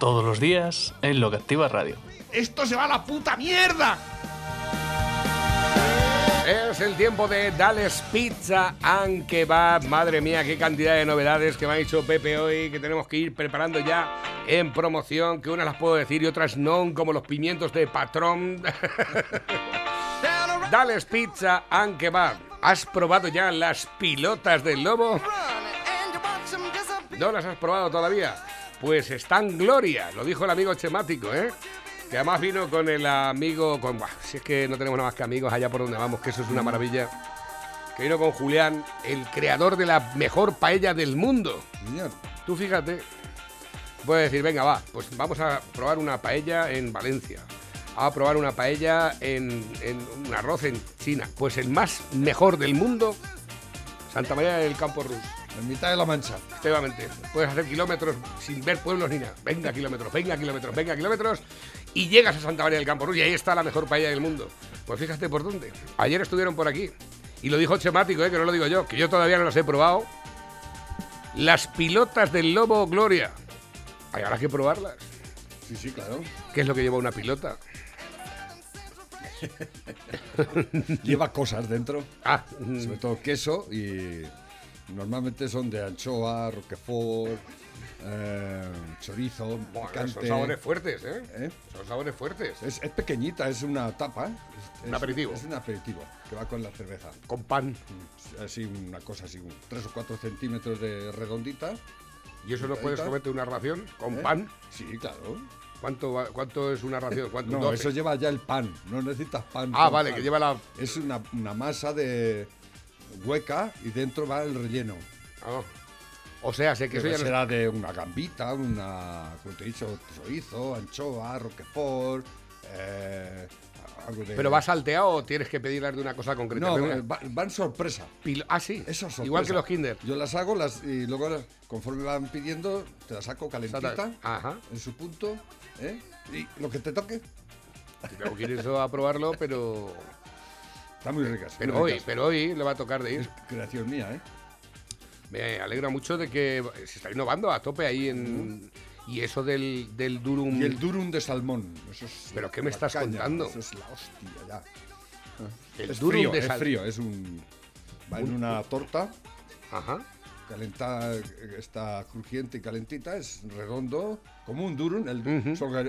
todos los días en Lo que Activa Radio. ¡Esto se va a la puta mierda! Es el tiempo de Dales Pizza and Kebab. Madre mía, qué cantidad de novedades que me ha dicho Pepe hoy, que tenemos que ir preparando ya en promoción, que unas las puedo decir y otras no, como los pimientos de patrón. Dales Pizza and Kebab. ¿Has probado ya las pilotas del lobo? ¿No las has probado todavía? Pues están gloria, lo dijo el amigo Chemático, ¿eh? Que además vino con el amigo, con, buah, si es que no tenemos nada más que amigos allá por donde vamos, que eso es una maravilla. Que vino con Julián, el creador de la mejor paella del mundo. Tú fíjate, puedes decir, venga, va, pues vamos a probar una paella en Valencia. A probar una paella en, en un arroz en China. Pues el más mejor del mundo, Santa María del Campo Rus. En mitad de la mancha. Efectivamente, puedes hacer kilómetros sin ver pueblos ni nada. Venga kilómetros, venga kilómetros, venga kilómetros y llegas a Santa María del Campo y ahí está la mejor paella del mundo. Pues fíjate por dónde. Ayer estuvieron por aquí y lo dijo Chemático, ¿eh? que no lo digo yo, que yo todavía no las he probado. Las pilotas del Lobo Gloria. Hay ahora que probarlas. Sí, sí, claro. ¿Qué es lo que lleva una pilota? Lleva cosas dentro, Ah, sobre todo queso y normalmente son de anchoa, roquefort, eh, chorizo, son sabores fuertes, ¿eh? ¿eh? Son sabores fuertes. Es, es pequeñita, es una tapa. Es- Un aperitivo. Es un aperitivo que va con la cerveza. Con pan. Así, una cosa así, un 3 o 4 centímetros de redondita. ¿Y eso no puedes comerte una ración con ¿eh? pan? Sí, claro. ¿Cuánto, ¿Cuánto es una ración? ¿Cuánto? No, 12? eso lleva ya el pan, no necesitas pan. Ah, vale, pan. que lleva la... Es una, una masa de hueca y dentro va el relleno. ah. O sea, sé que eso ya no será de una gambita, una, como te he dicho, chorizo, anchoa, roquefort, eh, algo de... ¿Pero va salteado o tienes que pedirlas de una cosa concreta? No, eh, va- van sorpresa. Pil- ah, sí. Eso es sorpresa. Igual que los Kinder. Yo las hago las, y luego conforme van pidiendo, te las saco calentita, Ajá. en su punto, ¿eh? y lo que te toque. Tengo que ir eso a probarlo, pero. Está muy ricas. Pero muy hoy, ricas. pero hoy le va a tocar de ir. Es creación mía, ¿eh? Me alegra mucho de que se está innovando a tope ahí en. Y eso del, del durum. Y el durum de salmón. Eso es ¿Pero qué me estás caña, contando? Eso es la hostia, ya. el es durum frío, de es sal- frío, es un... Va en una torta, Ajá. calentada, está crujiente y calentita, es redondo, como un durum. El,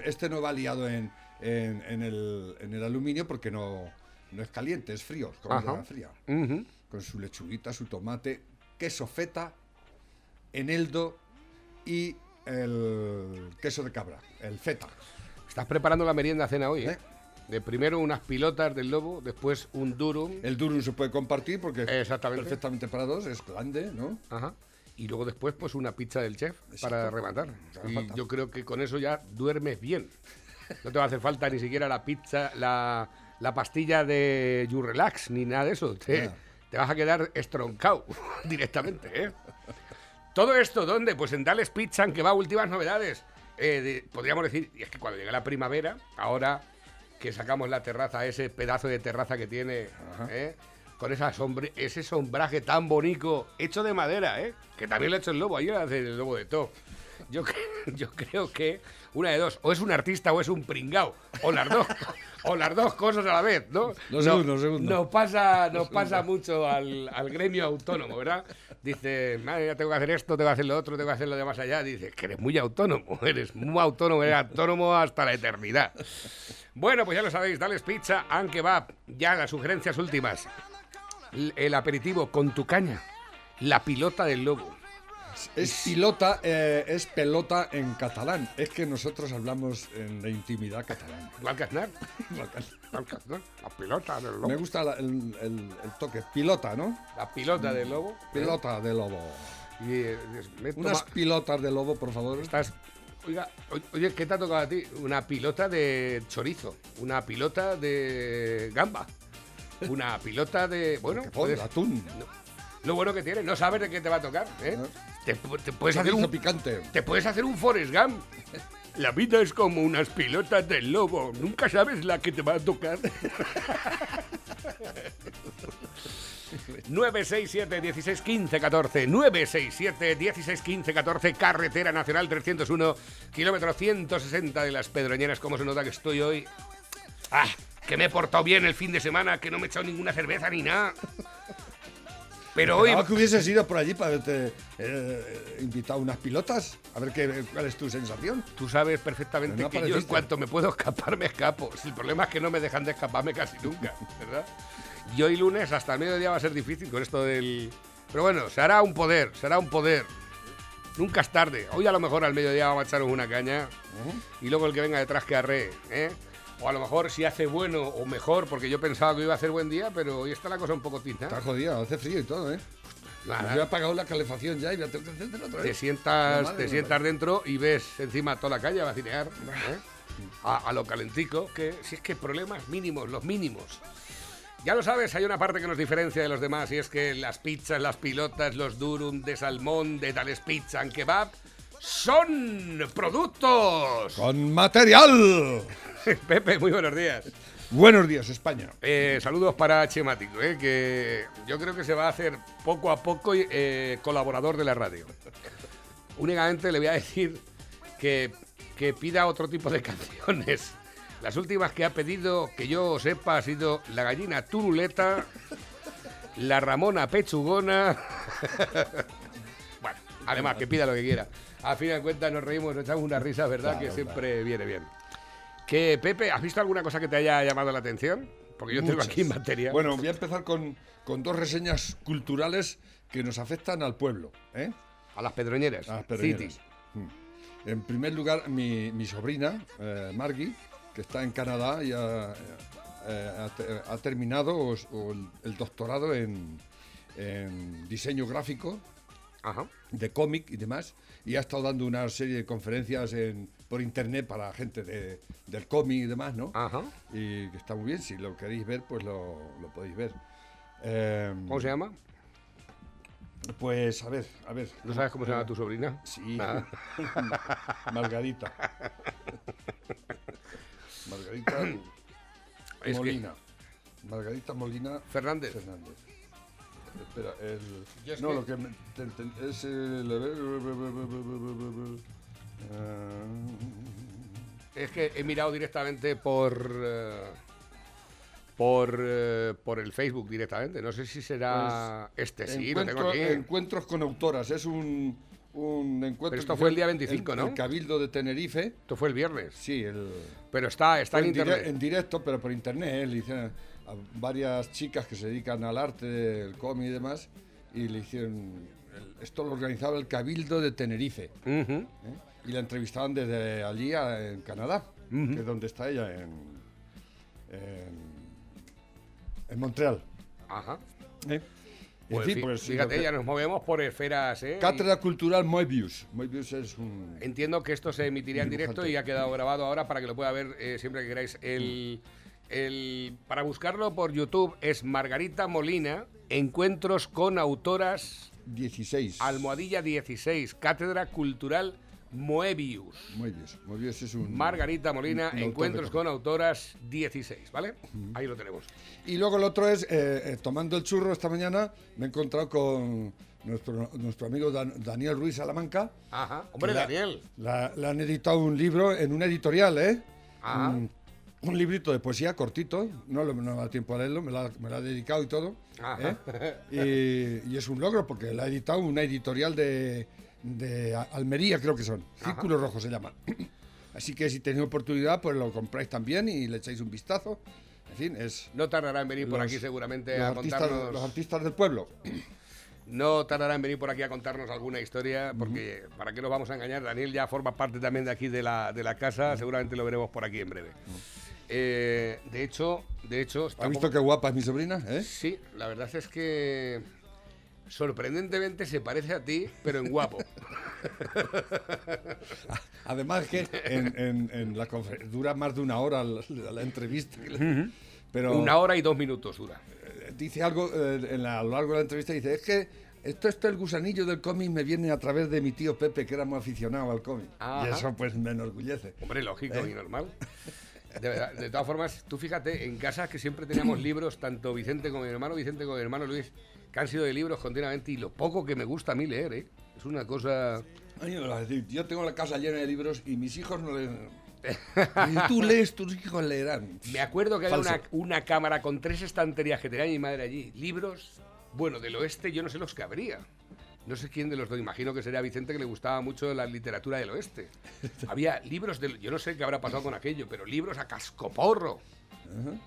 este no va liado en, en- en el, en el aluminio porque no, no es caliente, es frío, es la fría. Ujú. Con su lechuguita, su tomate, queso feta, eneldo y el queso de cabra, el feta. Estás preparando la merienda cena hoy, ¿eh? ¿Eh? De primero unas pilotas del lobo, después un durum. El durum se puede compartir porque es perfectamente para dos, es grande, ¿no? Ajá. Y luego después, pues una pizza del chef para rematar. Hace Y falta. yo creo que con eso ya duermes bien. No te va a hacer falta ni siquiera la pizza, la, la pastilla de You Relax, ni nada de eso. Te, vas a quedar estroncado directamente, ¿eh? Todo esto, ¿dónde? Pues en Dales Pizza, que va últimas novedades. Eh, de- podríamos decir, y es que cuando llega la primavera, ahora que sacamos la terraza, ese pedazo de terraza que tiene, ¿eh? con esa sombre, ese sombraje tan bonito, hecho de madera, ¿eh? que también lo ha hecho el lobo, ahí hace el lobo de todo. Yo, yo creo que una de dos, o es un artista o es un pringao, o las dos, o las dos cosas a la vez, ¿no? Lo segundo, lo segundo. Nos pasa, nos pasa mucho al, al gremio autónomo, ¿verdad? Dice, madre, ya tengo que hacer esto, tengo que hacer lo otro, tengo que hacer lo de más allá. Dice, que eres muy autónomo, eres muy autónomo, eres autónomo hasta la eternidad. Bueno, pues ya lo sabéis, Dales Pizza, aunque va ya las sugerencias últimas. El aperitivo con tu caña, la pilota del lobo. Es pilota, eh, es pelota en catalán. Es que nosotros hablamos en la intimidad catalán. Que Aznar. La pilota del lobo. Me gusta la- el, el- el toque. Pilota, ¿no? La pilota del lobo. Pilota de lobo. Y, eh, me he Unas pilotas de lobo, por favor. Estás Oiga, o- oye, ¿qué te ha tocado a ti? Una pilota de chorizo, una pilota de gamba, una pilota de... Bueno, Que pon, puedes- atún. Lo bueno que tiene, no sabes de qué te va a tocar, ¿eh? No. Te, te puedes hacer un... picante. Te puedes hacer un Forrest Gump. La vida es como unas pilotas del lobo. Nunca sabes la que te va a tocar. 967 16 15 14 967 16 15 14 Carretera Nacional 301 Kilómetro 160 de las Pedroñeras ¿Cómo se nota que estoy hoy? ¡Ah! Que me he portado bien el fin de semana Que no me he echado ninguna cerveza ni nada Pero hoy... Que hubieses ido por allí para haberte eh, invitado unas pilotas. A ver qué, cuál es tu sensación. Tú sabes perfectamente no que yo en cuanto me puedo escapar, me escapo. Si el problema es que no me dejan de escaparme casi nunca, ¿verdad? Y hoy lunes hasta el mediodía va a ser difícil con esto del... Pero bueno, será un poder, será un poder. Nunca es tarde. Hoy a lo mejor al mediodía vamos a echaros una caña y luego el que venga detrás que arree, ¿eh? O a lo mejor si hace bueno o mejor, porque yo pensaba que iba a hacer buen día, pero hoy está la cosa un poco tinta. Está jodido, hace frío y todo, ¿eh? Nada. Yo he apagado la calefacción ya y voy a tener que encender otra te vez. sientas, madre te sientas dentro y ves encima toda la calle a vacinear, ¿eh? a, a lo calentico, que si es que problemas mínimos, los mínimos. Ya lo sabes, hay una parte que nos diferencia de los demás y es que las pizzas, las pilotas, los durum de salmón, de tales pizza and kebab, son productos. ¡Con material! Pepe, muy buenos días. Buenos días, España. Eh, saludos para Chemático, eh, que yo creo que se va a hacer poco a poco eh, colaborador de la radio. Únicamente le voy a decir que, que pida otro tipo de canciones. Las últimas que ha pedido, que yo sepa, ha sido La gallina turuleta, La Ramona pechugona. bueno, además, que pida lo que quiera. A fin de cuentas nos reímos, nos echamos una risa, ¿verdad? Claro, que siempre viene bien. Que, Pepe, ¿has visto alguna cosa que te haya llamado la atención? Porque yo tengo Muchas. aquí en materia. Bueno, voy a empezar con, con dos reseñas culturales que nos afectan al pueblo, ¿eh? a las pedroñeras. A las pedroñeras. City. Mm. En primer lugar, mi, mi sobrina, eh, Margie, que está en Canadá y ha, eh, ha te- ha terminado o- o el, el doctorado en, en diseño gráfico Ajá. de cómic y demás, y ha estado dando una serie de conferencias en, por internet para gente de- del cómic y demás, ¿no? Ajá. Y que está muy bien, si lo queréis ver, pues lo, lo podéis ver. Eh, ¿Cómo se llama? Pues a ver, a ver. ¿No sabes cómo se llama tu sobrina? Sí, Ah. Margarita. Margarita Molina. Margarita Molina Fernández. Fernández. Espera, el. Es no, que- lo que me- te- te- es el. Es que he mirado directamente por. eh, por, eh, por el Facebook directamente. No sé si será este. Sí, lo tengo aquí. Encuentros con autoras. Es un, un encuentro. Pero esto fue el día el- 25, ¿no? El Cabildo de Tenerife. Esto fue el viernes. Sí, el. Pero está, está en dire- internet. en directo, pero por internet. ¿eh? A varias chicas que se dedican al arte, el cómic y demás, y le hicieron. el- esto lo organizaba el Cabildo de Tenerife. ¿eh? Y la entrevistaban desde allí a- en Canadá, que es donde está ella, en, en, en Montreal. Ajá. ¿eh? En Pues, fin, fi- pues, fíjate, que- ya nos movemos por esferas, ¿eh? Cátedra Cultural Moebius. Moebius es un. Entiendo que esto se emitirá en directo y ha quedado grabado ahora para que lo pueda ver eh, siempre que queráis. El, el- para buscarlo por YouTube es Margarita Molina, Encuentros con Autoras, 16. Almohadilla 16, Cátedra Cultural Moebius. Moebius. Moebius es un. Margarita Molina, un Encuentros con Autoras 16, ¿vale? Ahí lo tenemos. Y luego el otro es, eh, eh, tomando el churro esta mañana, me he encontrado con nuestro, nuestro amigo Dan- Daniel Ruiz Salamanca. Ajá. Hombre, la- Daniel. la- le han editado un libro en una editorial, ¿eh? Ajá. Un, un librito de poesía cortito, no, lo- no me da tiempo a leerlo, me lo ha, me lo ha dedicado y todo. Ajá. ¿eh? Y, y es un logro porque la ha editado una editorial de, Almería, creo que son. Círculo Rojo se llama. Así que si tenéis oportunidad, pues lo compráis también y le echáis un vistazo. En fin, es No tardará en venir por aquí seguramente a artistas, contarnos. los artistas del pueblo. No tardará en venir por aquí a contarnos alguna historia, porque para qué nos vamos a engañar, Daniel ya forma parte también de aquí de la, de la casa, seguramente lo veremos por aquí en breve. Eh, de hecho, de hecho, ¿Has visto qué guapa es mi sobrina? ¿eh? Sí, la verdad es que sorprendentemente se parece a ti, pero en guapo. Además que en, en- en la dura más de una hora la, la entrevista. Pero Una hora y dos minutos dura. eh, dice algo eh, en la- a lo largo de la entrevista, dice, es que esto, esto el gusanillo del cómic me viene a través de mi tío Pepe, que era muy aficionado al cómic. Ajá. Y eso pues me enorgullece. Hombre, lógico ¿Eh? y normal. De, verdad, de todas formas, tú fíjate, en casa que siempre teníamos libros, tanto Vicente como mi hermano Vicente como mi hermano Luis, que han sido de libros continuamente y lo poco que me gusta a mí leer, ¿eh? Es una cosa... Ay, yo tengo la casa llena de libros y mis hijos no leen. Y tú lees, tus hijos leerán. Me acuerdo que había una, una cámara con tres estanterías que tenía mi madre allí. Libros, bueno, del oeste yo no sé los que habría. No sé quién de los dos, imagino que sería Vicente que le gustaba mucho la literatura del oeste. Había libros del... Yo no sé qué habrá pasado con aquello, pero libros a cascoporro.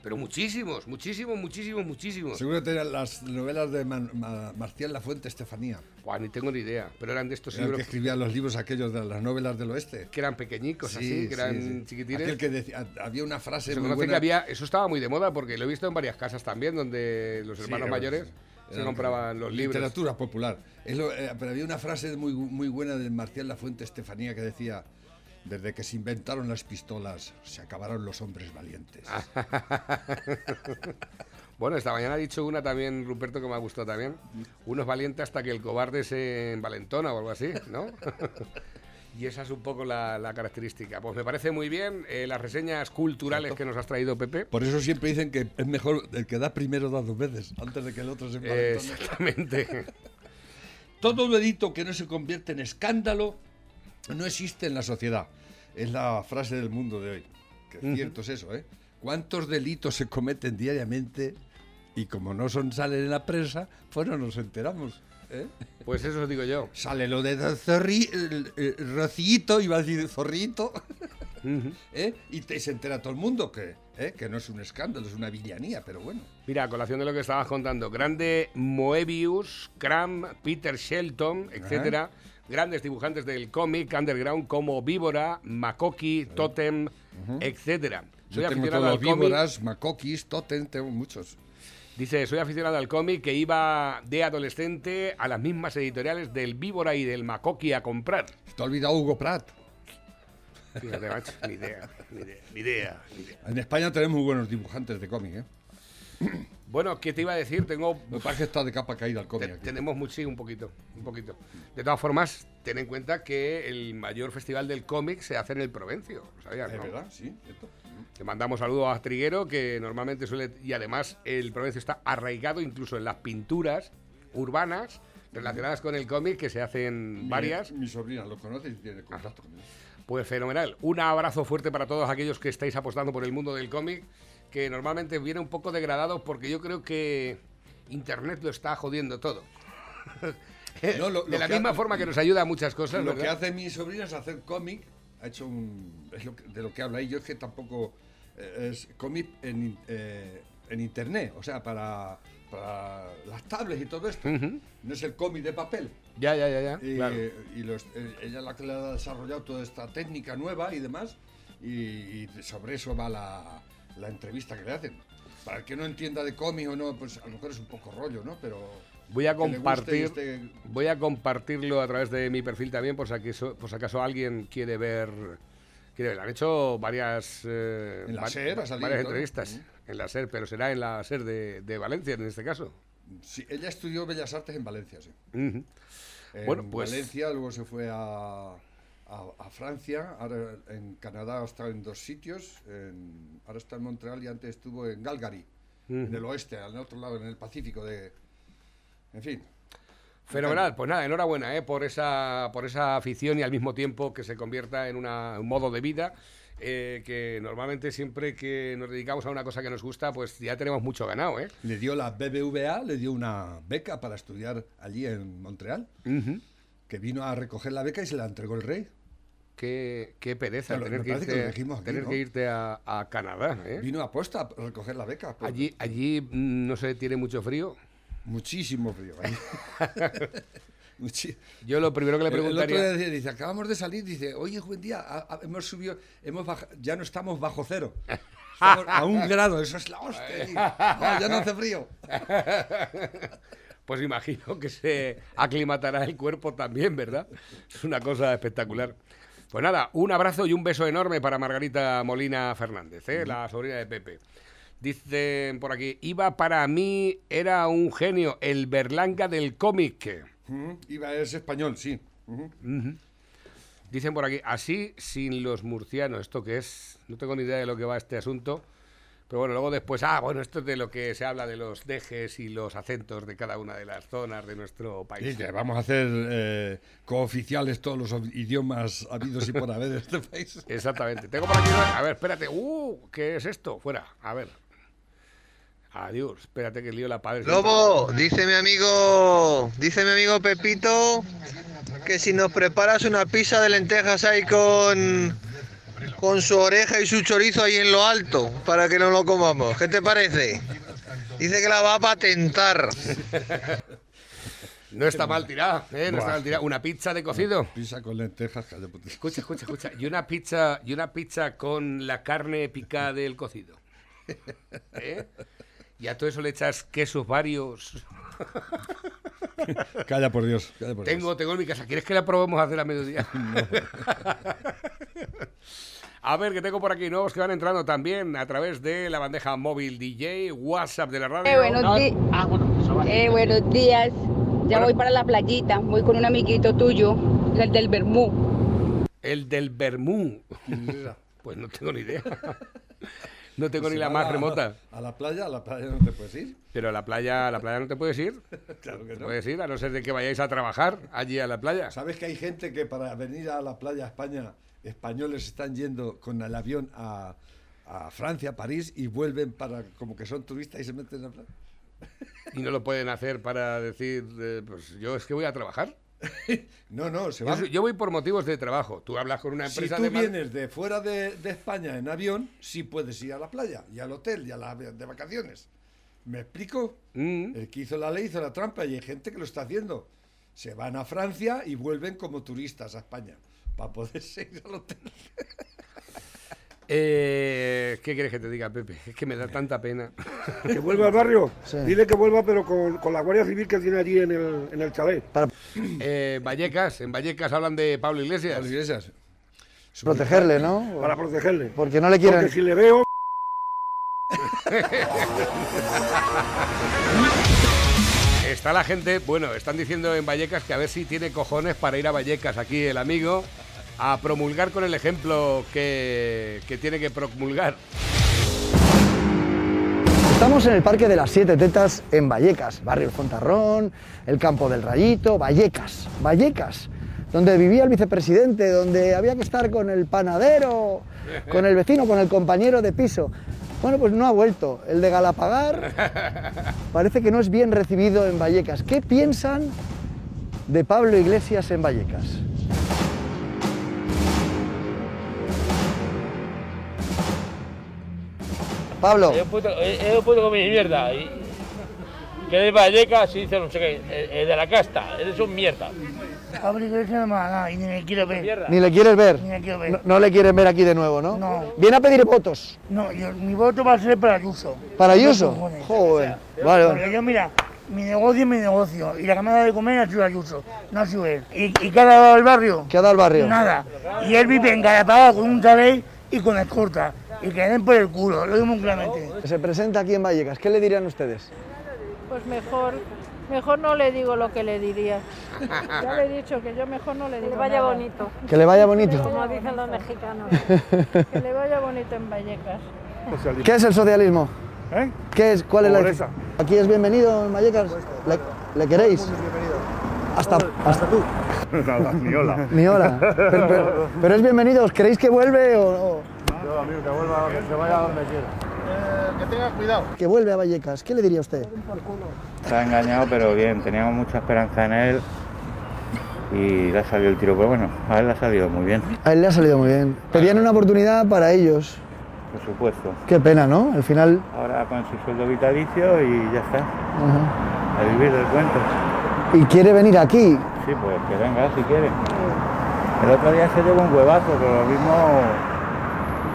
Pero muchísimos, muchísimos, muchísimos, muchísimos. Seguro que tenían las novelas de Man- Ma- Marcial Lafuente Estefanía, Buah, ni tengo ni idea, pero eran de estos que libros escribía los libros aquellos de las novelas del oeste. que eran pequeñicos, Sí, así, que eran sí, sí. chiquitines. Aquel que decía, había una frase Se muy buena. que había, eso estaba muy de moda porque lo he visto en varias casas también, donde los hermanos era- mayores se compraban los libros. Literatura popular. Es lo- eh, pero había una frase muy, muy buena de Marcial Lafuente Estefanía que decía, desde que se inventaron las pistolas, se acabaron los hombres valientes. Bueno, esta mañana ha dicho una también, Ruperto, que me ha gustado también. Uno es valiente hasta que el cobarde se envalentona o algo así, ¿no? y esa es un poco la, la característica. Pues me parece muy bien eh, las reseñas culturales que nos has traído, Pepe. Por eso siempre dicen que es mejor el que da primero da dos veces, antes de que el otro se envalentone. Exactamente. Todo delito que no se convierte en escándalo no existe en la sociedad. Es la frase del mundo de hoy. Que cierto es eso, ¿eh? ¿Cuántos delitos se cometen diariamente y como no son salen en la prensa, pues no nos enteramos? ¿Eh? Pues eso os digo yo. Sale lo de zorri, el- el Rocito, iba a decir zorrito, ¿eh? y te, se entera todo el mundo que, ¿eh? que no es un escándalo, es una villanía, pero bueno. Mira, a colación de lo que estabas contando, grande Moebius, Cram, Peter Shelton, etcétera, grandes dibujantes del cómic underground como Víbora, Makoki, Totem, etcétera. Soy Yo tengo todos víboras, macoquis, totem, tengo muchos. Dice, soy aficionado al cómic que iba de adolescente a las mismas editoriales del Víbora y del Makoki a comprar. Te ha olvidado Hugo Pratt. Fíjate, macho, ni idea, ni idea, ni idea, ni idea. En España tenemos muy buenos dibujantes de cómic, ¿eh? Bueno, ¿qué te iba a decir? Tengo Me parece que está de capa caída el cómic Te- tenemos mucho, sí, un poquito, un poquito. De todas formas, ten en cuenta que el mayor festival del cómic se hace en el Provencio, ¿lo sabías, ¿Es no? verdad? Sí, cierto. Le mandamos saludos a Triguero, que normalmente suele... Y además el Provencio está arraigado incluso en las pinturas urbanas relacionadas con el cómic, que se hacen varias. Mi, mi sobrina lo conoce y tiene contacto con él. Pues fenomenal. Un abrazo fuerte para todos aquellos que estáis apostando por el mundo del cómic, que normalmente viene un poco degradado porque yo creo que Internet lo está jodiendo todo. No, lo- de la misma ha- forma que nos ayuda a muchas cosas, Lo que hace mi sobrina es hacer cómic. Ha hecho un. Es lo que- de lo que habla ahí. Yo es que tampoco. eh, es cómic en, eh, en internet. O sea, para, para las tablets y todo esto. No es el cómic de papel. Ya, ya, ya, ya. Y, claro. y los- eh, ella es la que le ha desarrollado toda esta técnica nueva y demás. Y, y sobre eso va la, la entrevista que le hacen. Para el que no entienda de cómic o no, pues a lo mejor es un poco rollo, ¿no? Pero. Voy a compartir, voy a compartirlo a través de mi perfil también, por si acaso, por si acaso alguien quiere ver. Quiere ver. Han hecho varias, eh, En la va- SER varias entrevistas en la SER, pero será en la SER de, de Valencia en este caso. Sí, ella estudió Bellas Artes en Valencia, sí. En Bueno, pues- Valencia, luego se fue a, a- a Francia, ahora en Canadá ha estado en dos sitios, en- ahora está en Montreal y antes estuvo en Calgary, en el oeste, al otro lado, en el Pacífico de... En fin, Fenomenal, pues nada, enhorabuena ¿eh? por, esa, por esa afición y al mismo tiempo que se convierta en una- un modo de vida. eh, que normalmente siempre que nos dedicamos a una cosa que nos gusta, pues ya tenemos mucho ganado, ¿eh? le dio la BBVA, le dio una beca para estudiar allí en Montreal, que vino a recoger la beca y se la entregó el rey. Qué, qué pereza Pero tener, que irte, dijimos aquí, tener ¿no? que irte a, a Canadá, ¿eh? Vino a posta a recoger la beca. por- Allí, allí mm, no se tiene mucho frío. Muchísimo frío. Muchi- Yo lo primero que le El- El otro preguntaría... día dice, acabamos de salir, dice, oye, buen día, a- a- hemos subido, hemos ya no estamos bajo cero. Estamos a un grado, eso es la hostia. No, ya no hace frío. pues imagino que se aclimatará el cuerpo también, ¿verdad? Es una cosa espectacular. Pues nada, un abrazo y un beso enorme para Margarita Molina Fernández, ¿eh? la sobrina de Pepe. Dicen por aquí, Iba para mí era un genio, el Berlanga del cómic. Iba, es español, sí. Dicen por aquí, así sin los murcianos. ¿Esto qué es? No tengo ni idea de lo que va este asunto. Pero bueno, luego después, ah, bueno, esto es de lo que se habla de los dejes y los acentos de cada una de las zonas de nuestro país. Sí, vamos a hacer eh, cooficiales todos los idiomas habidos y por haber en este país. Exactamente. Tengo por aquí. una- A ver, espérate. Uh, ¿qué es esto? Fuera. A ver. Adiós. Espérate que lío la padre. Lobo, dice mi amigo, dice mi amigo Pepito que si nos preparas una pizza de lentejas ahí con con su oreja y su chorizo ahí en lo alto para que no lo comamos. ¿Qué te parece? Dice que la va a patentar. No está mal tirada, ¿eh? No está mal tirada. Una pizza de cocido. Pizza con lentejas, calla, puta. Escucha, escucha, escucha. Y una pizza, y una pizza con la carne picada del cocido. ¿Eh? Y a todo eso le echas quesos varios. Calla por Dios, calla por Tengo, tengo en mi casa. ¿Quieres que la probemos a hacer a mediodía? A ver, que tengo por aquí nuevos que van entrando también a través de la bandeja móvil DJ, WhatsApp de la radio. Eh, buenos, di- eh, buenos días. Ya Bueno. voy para la playita. Voy con un amiguito tuyo, el del Bermú. El del Bermú. Pues no tengo ni idea. No tengo ni la más remota. A la playa, a la playa no te puedes ir. Pero a la playa, a la playa no te puedes ir. Claro que No no. puedes ir, a no ser de que vayáis a trabajar allí a la playa. ¿Sabes que hay gente que para venir a la playa a España, españoles están yendo con el avión a, a Francia, a París, y vuelven para como que son turistas y se meten en la playa? Y no lo pueden hacer para decir, eh, pues yo es que voy a trabajar. No, no, se Yo, soy- yo voy por motivos de trabajo. Tú hablas con una Si empresa tú de... mar- vienes de fuera de, de España en avión, sí puedes ir a la playa y al hotel y a la de vacaciones. ¿Me explico? Mm. El que hizo la ley hizo la trampa y hay gente que lo está haciendo. Se van a Francia y vuelven como turistas a España para poder ir al hotel. Eh, ¿Qué quieres que te diga, Pepe? Es que me da tanta pena. Que vuelva al barrio. Dile que vuelva, pero con, con la Guardia Civil que tiene allí en el, en el chalet. Eh, Vallecas, en Vallecas hablan de Pablo Iglesias. Las iglesias. Protegerle, ¿no? Para protegerle. Porque no le quieren. Porque si le veo, Está la gente, bueno, están diciendo en Vallecas que a ver si tiene cojones para ir a Vallecas aquí el amigo a promulgar con el ejemplo que, que tiene que promulgar. Estamos en el Parque de las Siete Tetas en Vallecas, barrio El Fontarrón, el Campo del Rayito, Vallecas, Vallecas, donde vivía el vicepresidente, donde había que estar con el panadero, con el vecino, con el compañero de piso. Bueno, pues no ha vuelto. El de Galapagar parece que no es bien recibido en Vallecas. ¿Qué piensan de Pablo Iglesias en Vallecas? Pablo, Es un puto, es es un puto come mierda. Y, que de Vallecas y dice no sé qué, eh, de la casta, eres un mierda. No me ha nada y ni me quiero ver. Ni le quieres ver. Ni le quiero ver. No, no le quieren ver aquí de nuevo, ¿no? No. Viene a pedir votos. No, yo, mi voto va a ser para Ayuso. ¿Para Ayuso? Joder. Vale, Porque vale. yo, mira, mi negocio es mi negocio. Y la dado de comer ha sido Ayuso, no ha sido él. ¿Y, y qué ha dado al barrio? ¿Qué ha dado al barrio? Nada. Y él vive en con un chalet y con escorta. Y que le den por el culo, lo digo muy claramente. Se presenta aquí en Vallecas. ¿Qué le dirían ustedes? Pues mejor, mejor no le digo lo que le diría. Ya le he dicho que yo mejor no le digo. Que vaya nada. bonito, Que le vaya bonito. como dicen los mexicanos. Que le vaya bonito en Vallecas. ¿Qué es el socialismo? ¿eh? ¿Qué es? ¿Cuál es la ¿Aquí es bienvenido en Vallecas? ¿Le, le queréis? Hasta, hasta tú. Nada, ni hola. Ni hola. Pero, pero- pero es bienvenido. ¿Os creéis que vuelve o, o- Amigo, que vuelva, que se vaya donde quiera. que vuelve a Vallecas? ¿Qué le diría usted? Se ha engañado, pero bien, teníamos mucha esperanza en él y le ha salido el tiro. Pero bueno, a él le ha salido muy bien, A él le ha salido muy bien. Pedían una oportunidad para ellos. por supuesto. Qué pena, ¿no? Al final. Ahora con su sueldo vitalicio y ya está, ajá. a vivir del cuento. Y quiere venir aquí. Sí, pues que venga si quiere. El otro día se llevó un huevazo, pero lo mismo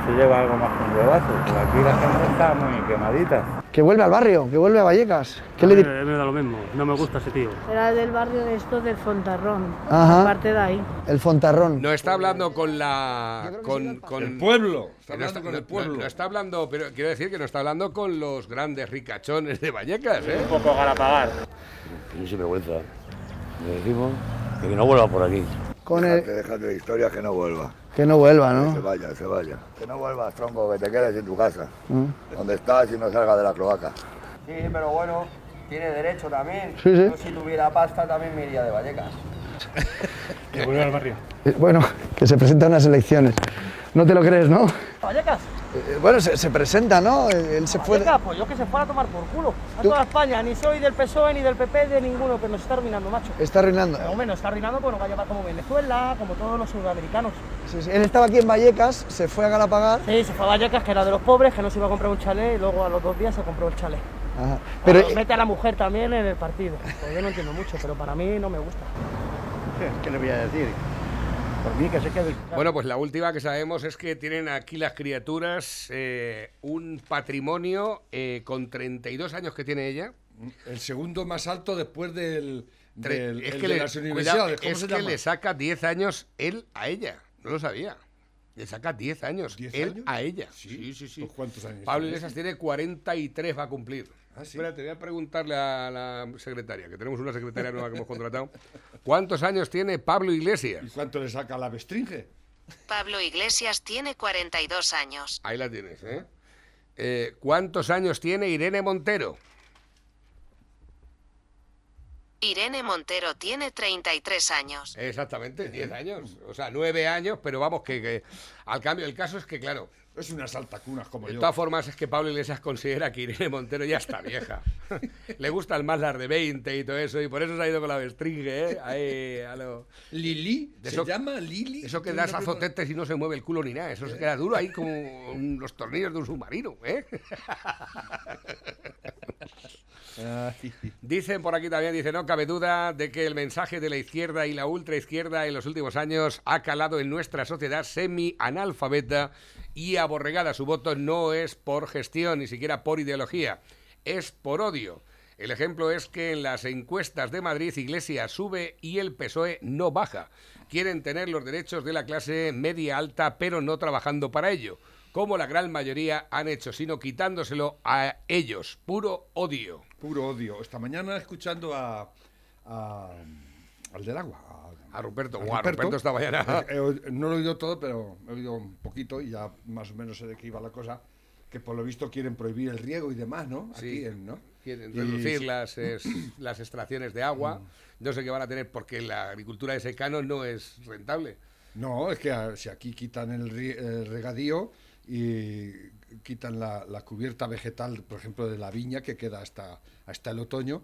se lleva algo más que un huevazo. Pero aquí la gente está muy quemadita. Que vuelve al barrio, que vuelve a Vallecas. ¿Qué le A dir- me da lo mismo, no me gusta ese tío. Era del barrio de esto del Fontarrón. Ajá. Aparte de ahí. El Fontarrón. No está hablando con la. Con, con- El pueblo. Está no hablando con el pueblo. No, no está hablando, pero quiero decir que no está hablando con los grandes ricachones de Vallecas, ¿eh? Un poco galapagar. Y sin vergüenza. Le decimos que no vuelva por aquí. Con el... Déjate, déjate de historia que no vuelva. Que no vuelva, Que se ¿no? vaya, se vaya. Que no vuelvas, tronco, que te quedes en tu casa. Mm. Donde estás y no salgas de la cloaca. Sí, pero bueno, tiene derecho también. Sí, sí. Yo si tuviera pasta también me iría de Vallecas. Que vuelva al barrio. Eh, Bueno, que se presentan unas elecciones. No te lo crees, ¿no? ¿Vallecas? Eh, Bueno, se, se presenta, ¿no? Eh, Él se fue... Vallecas, pues yo que se fuera a tomar por culo. A Tú- toda España, ni soy del PSOE ni del PP de ninguno, pero nos está arruinando, macho. Está arruinando. Pero hombre, nos está arruinando porque nos va a llevar como Venezuela, como todos los sudamericanos. Sí, sí. Él estaba aquí en Vallecas, se fue a Galapagar. Sí, se fue a Vallecas, que era de los pobres, que no se iba a comprar un chalet y luego a los dos días se compró el chalet. Ajá. Pero Pero mete a la mujer también en el partido. Pues yo no entiendo mucho, pero para mí no me gusta. ¿Qué le voy a decir? Por mí que se quede. Bueno, pues la última que sabemos es que tienen aquí las criaturas eh, un patrimonio eh, con 32 años que tiene ella. El segundo más alto después del, del es el que, de le, las cuidado, universidades. ¿Cómo es se que llama? le saca 10 años él a ella. No lo sabía. Le saca 10 años ¿10 él años? a ella. Sí, sí, sí. Pues, ¿Cuántos años? Pablo tiene? Iglesias tiene 43, va a cumplir. Ah, ¿sí? Espérate, voy a preguntarle a la secretaria, que tenemos una secretaria nueva que hemos contratado. ¿Cuántos años tiene Pablo Iglesias? ¿Y cuánto le saca la bestringe? Pablo Iglesias tiene 42 años. Ahí la tienes, ¿eh? Eh, ¿Cuántos años tiene Irene Montero? Irene Montero tiene 33 años. Exactamente, 10 años. O sea, 9 años, pero vamos, que, que al cambio, el caso es que, claro, Es una saltacunas como de yo. todas formas es que Pablo Iglesias considera que Irene Montero ya está vieja. Le gustan más las de 20 y todo eso, y por eso se ha ido con la bestringe, ¿eh? Ahí, a lo... ¿Lili? De ¿Se eso- llama Lili? Eso que das azotetes y no se mueve el culo ni nada. Eso se queda duro ahí como los tornillos de un submarino, ¿eh? Dicen por aquí también, dice, no cabe duda de que el mensaje de la izquierda y la ultraizquierda en los últimos años ha calado en nuestra sociedad semi-analfabeta y aborregada. Su voto no es por gestión, ni siquiera por ideología, es por odio. El ejemplo es que en las encuestas de Madrid Iglesias sube y el PSOE no baja. Quieren tener los derechos de la clase media alta, pero no trabajando para ello, como la gran mayoría han hecho, sino quitándoselo a ellos. Puro odio. Puro odio. Esta mañana escuchando a, a- al del agua. A Ruperto, a guau, Ruperto esta mañana. Eh, eh, no lo he oído todo, pero he oído un poquito y ya más o menos sé de qué iba la cosa. Que por lo visto quieren prohibir el riego y demás, ¿no? Sí. Aquí, en- ¿no? Quieren Y- reducir las, es- las extracciones de agua. No sé qué van a tener porque la agricultura de secano no es rentable. No, es que si aquí quitan el, el regadío y quitan la, la cubierta vegetal, por ejemplo, de la viña que queda hasta, hasta el otoño,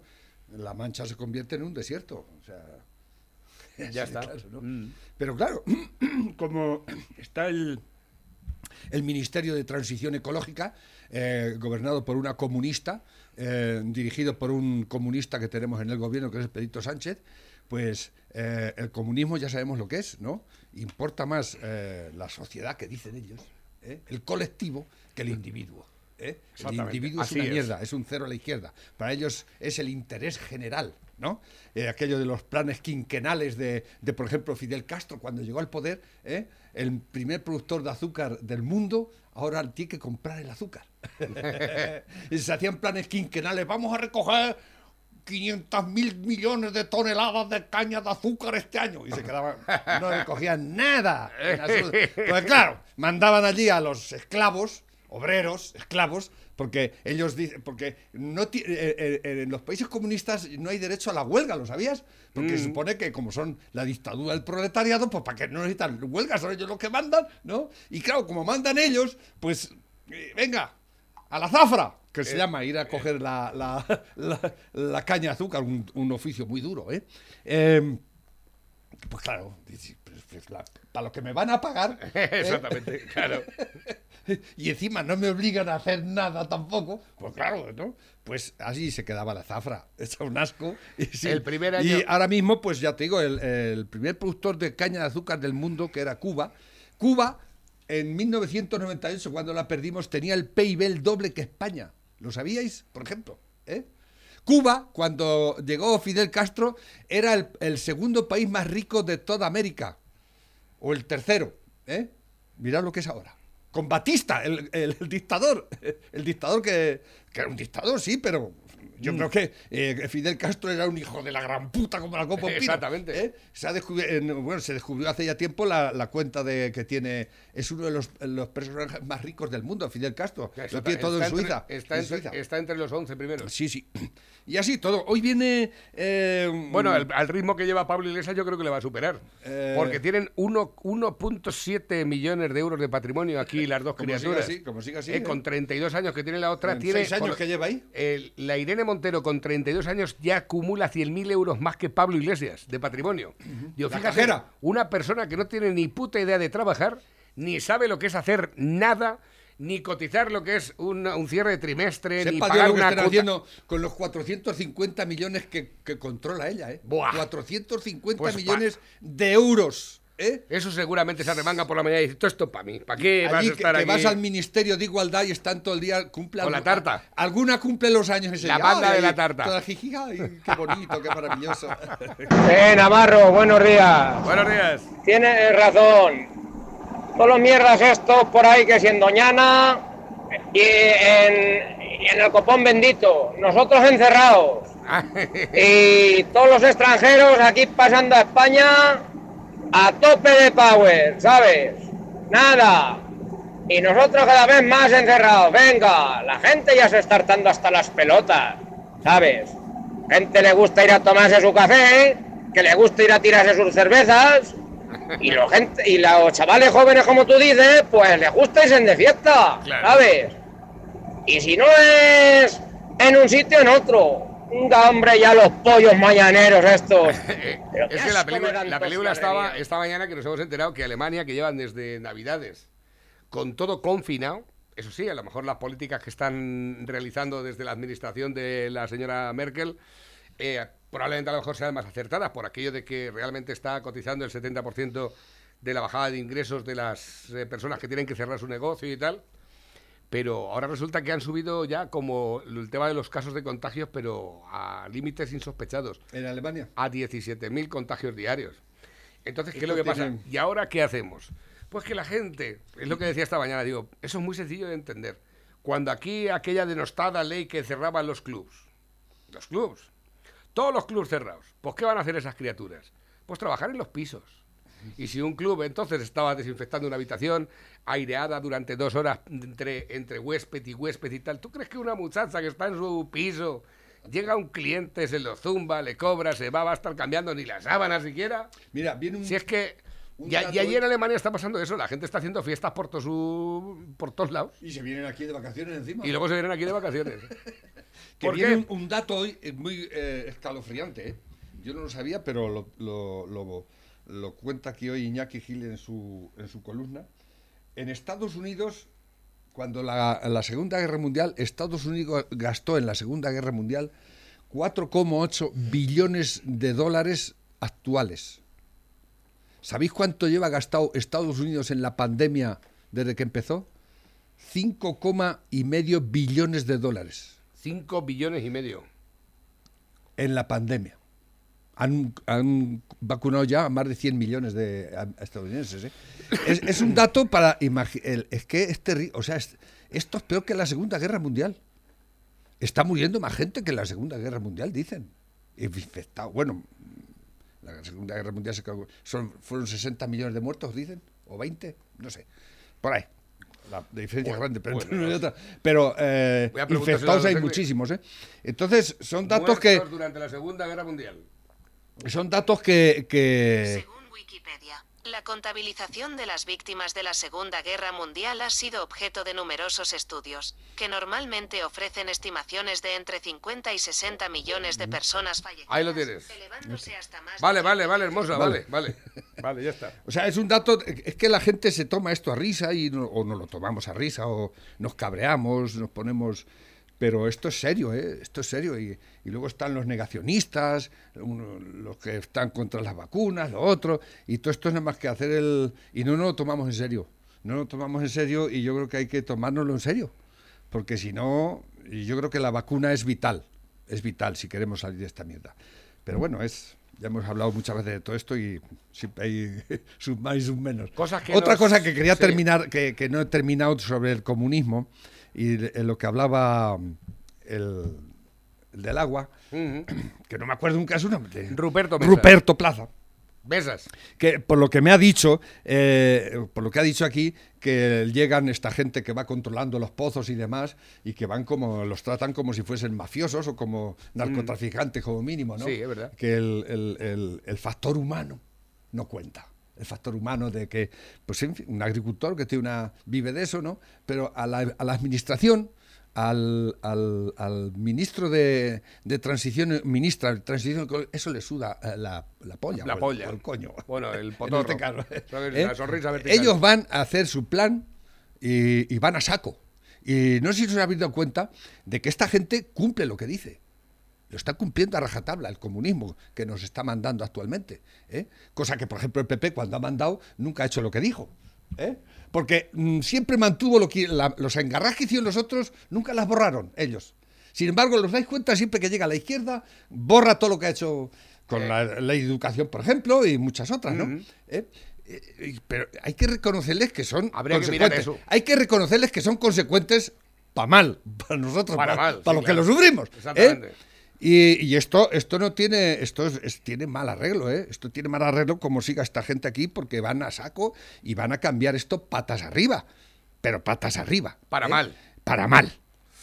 la mancha se convierte en un desierto. O sea, Ya está. claro, ¿no? Mm. Pero claro, como está el, el Ministerio de Transición Ecológica, eh, gobernado por una comunista, eh, dirigido por un comunista que tenemos en el gobierno, que es Pedrito Sánchez, pues eh, el comunismo ya sabemos lo que es, ¿no? Importa más la sociedad que dicen ellos, el colectivo, que el individuo. ¿eh? El individuo es una mierda, es un cero a la izquierda. Para ellos es el interés general, ¿no? Eh, aquello de los planes quinquenales de, de, por ejemplo, Fidel Castro, cuando llegó al poder, ¿eh? el primer productor de azúcar del mundo, ahora tiene que comprar el azúcar. y se hacían planes quinquenales, vamos a recoger 500 mil millones de toneladas de caña de azúcar este año. Y se quedaban, no recogían nada. en. Pues claro, mandaban allí a los esclavos, obreros, esclavos, porque ellos dicen, porque no eh, eh, eh, en los países comunistas no hay derecho a la huelga, ¿lo sabías? Porque Mm. se supone que como son la dictadura del proletariado, pues para que no necesitan huelgas, son ellos los que mandan, ¿no? Y claro, como mandan ellos, pues eh, venga, a la zafra, que se llama ir a coger la, la- la- la caña de azúcar, un, un oficio muy duro, ¿eh? Em, pues claro, para lo que me van a pagar. Exactamente, claro. y encima no me obligan a hacer nada tampoco, pues claro, ¿no? Pues así se quedaba la zafra, hecha un asco. Y, sí, El primer y año- ahora mismo, pues ya te digo, el, el primer productor de caña de azúcar del mundo, que era Cuba, Cuba en 1998, cuando la perdimos, tenía el PIB el doble que España. ¿Lo sabíais, por ejemplo? ¿Eh? Cuba, cuando llegó Fidel Castro, era el, el segundo país más rico de toda América. O el tercero. ¿eh? Mirad lo que es ahora. Con Batista, el, dictador. El dictador que, que era un dictador, sí, pero yo Mm. creo que eh, Fidel Castro era un hijo de la gran puta como la copa Exactamente. ¿eh? Se, ha descubier- en- bueno, se descubrió hace ya tiempo la, la cuenta de que tiene. Es uno de los, los personajes más ricos del mundo, Fidel Castro. Eso Lo tiene todo en entre- Suiza. Está en entre, Suiza. está entre los 11 primeros. Sí, sí. Y así todo. Hoy viene. eh, Bueno, al, al ritmo que lleva Pablo Iglesias yo creo que le va a superar. Eh. Porque tienen uno- 1.7 millones de euros de patrimonio aquí las dos Como siga criaturas. así, como siga así, Eh, ¿eh? Con 32 años que tiene la otra. En tiene, años con- que lleva ahí. la Irene Montero con 32 años ya acumula 100.000 euros más que Pablo Iglesias de patrimonio. Digo, La fíjate, cajera. una persona que no tiene ni puta idea de trabajar, ni sabe lo que es hacer nada, ni cotizar lo que es un, un cierre de trimestre, ni Sepa pagar lo que una están cuota. haciendo con los 450 millones que, que controla ella, ¿eh? 450 Pues pa- millones de euros. ¿Eh? Eso seguramente se arremanga por la mañana y dice, todo esto para mí, ¿para qué vas a estar que aquí? vas al Ministerio de Igualdad y están todo el día cumple Con la tarta. Alguna cumple los años ese La día. banda Ay, de la tarta. toda jiji, ay, qué bonito, qué maravilloso. Eh, Navarro, buenos días. Buenos días. Tienes razón. Todos los mierdas estos por ahí que si en Doñana y en, y en el copón bendito. Nosotros encerrados. Y todos los extranjeros aquí pasando a España a tope de power, ¿sabes? Nada. Y nosotros cada vez más encerrados. Venga, la gente ya se está hartando hasta las pelotas, ¿sabes? Gente le gusta ir a tomarse su café, que le gusta ir a tirarse sus cervezas. Y, lo gente, y los chavales jóvenes, como tú dices, pues les gusta irse de fiesta, Claro. ¿sabes? Y si no es en un sitio, en otro. Venga, hombre, ya los pollos mañaneros estos. Pero qué Es que la película, la estaba esta mañana que nos hemos enterado que Alemania, que llevan desde Navidades con todo confinado, eso sí, a lo mejor las políticas que están realizando desde la administración de la señora Merkel, eh, probablemente a lo mejor sean más acertadas por aquello de que realmente está cotizando el 70% de la bajada de ingresos de las eh, personas que tienen que cerrar su negocio y tal. Pero ahora resulta que han subido ya como el tema de los casos de contagios, pero a límites insospechados. ¿En Alemania? A 17.000 contagios diarios. Entonces, ¿qué es lo que pasa? ¿Y ahora qué hacemos? Pues que la gente, es lo que decía esta mañana, digo, eso es muy sencillo de entender. Cuando aquí aquella denostada ley que cerraba los clubs, los clubs, todos los clubs cerrados, pues ¿qué van a hacer esas criaturas? Pues trabajar en los pisos. Y si un club entonces estaba desinfectando una habitación aireada durante dos horas entre, entre huésped y huésped y tal, ¿tú crees que una muchacha que está en su piso llega un cliente, se lo zumba, le cobra, se va, va a estar cambiando ni la sábana siquiera? Mira, viene un. Si es que. dato- y allí en Alemania está pasando eso, la gente está haciendo fiestas por, su, por todos lados. Y se vienen aquí de vacaciones encima. Y luego se vienen aquí de vacaciones. Que ¿Por viene un dato hoy eh, muy eh, escalofriante. ¿eh? Yo no lo sabía, pero lo, lo- lo- lo cuenta aquí hoy Iñaki Gil en su, en su columna. En Estados Unidos, cuando la, la Segunda Guerra Mundial, Estados Unidos gastó en la Segunda Guerra Mundial 4,8 billones de dólares actuales. ¿Sabéis cuánto lleva gastado Estados Unidos en la pandemia desde que empezó? 5, y medio billones de dólares 5 billones y medio. en la pandemia. Han, han vacunado ya a más de 100 millones de estadounidenses. ¿eh? Es, es un dato para imaginar. Es que es. O sea, es- esto es peor que la Segunda Guerra Mundial. Está muriendo más gente que en la Segunda Guerra Mundial, dicen. Infectado. Bueno, la Segunda Guerra Mundial se son, fueron 60 millones de muertos, dicen. O 20, no sé. Por ahí. La diferencia es grande, pero, bueno, y otra. pero eh, infectados hay muchísimos. ¿eh? Entonces, son datos que. Durante la Segunda Guerra Mundial. Son datos que, que Según Wikipedia, la contabilización de las víctimas de la Segunda Guerra Mundial ha sido objeto de numerosos estudios, que normalmente ofrecen estimaciones de entre 50 y 60 millones de personas fallecidas. Ahí lo tienes. elevándose hasta más Vale, vale, vale, hermosa, Vale. vale, vale. Vale, ya está. O sea, es un dato, es que la gente se toma esto a risa y no, o no lo tomamos a risa o nos cabreamos, nos ponemos... Pero esto es serio, ¿eh? Esto es serio. Y, y luego están los negacionistas, los que están contra las vacunas, lo otro. Y todo esto es nada más que hacer el... Y no nos lo tomamos en serio. no lo tomamos en serio y yo creo que hay que tomárnoslo en serio, porque si no, yo creo que la vacuna es vital, es vital si queremos salir de esta mierda. Pero bueno, es ya hemos hablado muchas veces de todo esto y siempre hay sus más y sus menos. Cosas que Otra nos- cosa que quería sí. terminar, que, que no he terminado sobre el comunismo y de- en lo que hablaba el, el del agua, que no me acuerdo nunca su nombre. Ruperto Mesa. Ruperto Plaza Besas. que por lo que me ha dicho, eh, por lo que ha dicho aquí, que llegan esta gente que va controlando los pozos y demás y que van como, los tratan como si fuesen mafiosos o como narcotraficantes como mínimo, ¿no? Sí, es verdad. Que el, el- el- el factor humano no cuenta. El factor humano de que, pues en fin, un agricultor que tiene una, vive de eso, ¿no? Pero a la, a la administración, al, al- al ministro de, de transición, ministra de transición, eso le suda eh, la, la polla. La o el- polla. o el coño. Bueno, el En potorro. este. ¿Eh? La sonrisa vertical. Ellos van a hacer su plan y, y van a saco. Y no sé si os habéis dado cuenta de que esta gente cumple lo que dice. Lo está cumpliendo a rajatabla el comunismo que nos está mandando actualmente. ¿eh? Cosa que, por ejemplo, el PP cuando ha mandado nunca ha hecho lo que dijo. ¿eh? Porque mm, siempre mantuvo lo que, la- los engarras que hicieron los otros, nunca las borraron ellos. Sin embargo, los dais cuenta siempre que llega a la izquierda, borra todo lo que ha hecho con la ley de educación, por ejemplo, y muchas otras, ¿no? ¿Eh? Eh, eh, Pero hay que reconocerles que son Habría que mirar consecuentes. eso. Hay que reconocerles que son consecuentes para mal, para nosotros, Para para, mal, para sí, los que claro. lo sufrimos. Exactamente. Y, y esto, esto no tiene, esto es- es- tiene mal arreglo, ¿eh? Esto tiene mal arreglo como siga esta gente aquí, porque van a saco y van a cambiar esto patas arriba. Pero patas arriba. Para ¿eh? mal. Para mal.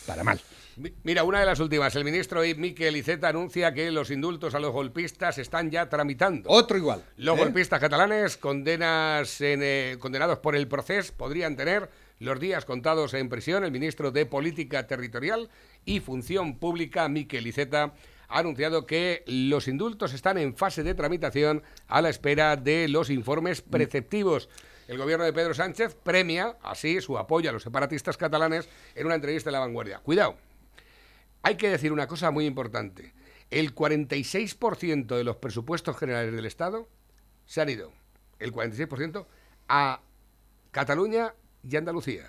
Para mal. Mi- Mira, una de las últimas. El ministro Miquel Iceta anuncia que los indultos a los golpistas están ya tramitando. Otro igual. Los ¿eh? golpistas catalanes condenas en, eh, condenados por el proceso podrían tener los días contados en prisión. El ministro de Política Territorial y Función Pública, Miquel Iceta, ha anunciado que los indultos están en fase de tramitación a la espera de los informes preceptivos. El gobierno de Pedro Sánchez premia así su apoyo a los separatistas catalanes en una entrevista en La Vanguardia. Cuidado, hay que decir una cosa muy importante. El 46% de los presupuestos generales del Estado se han ido, el 46%, a Cataluña y Andalucía.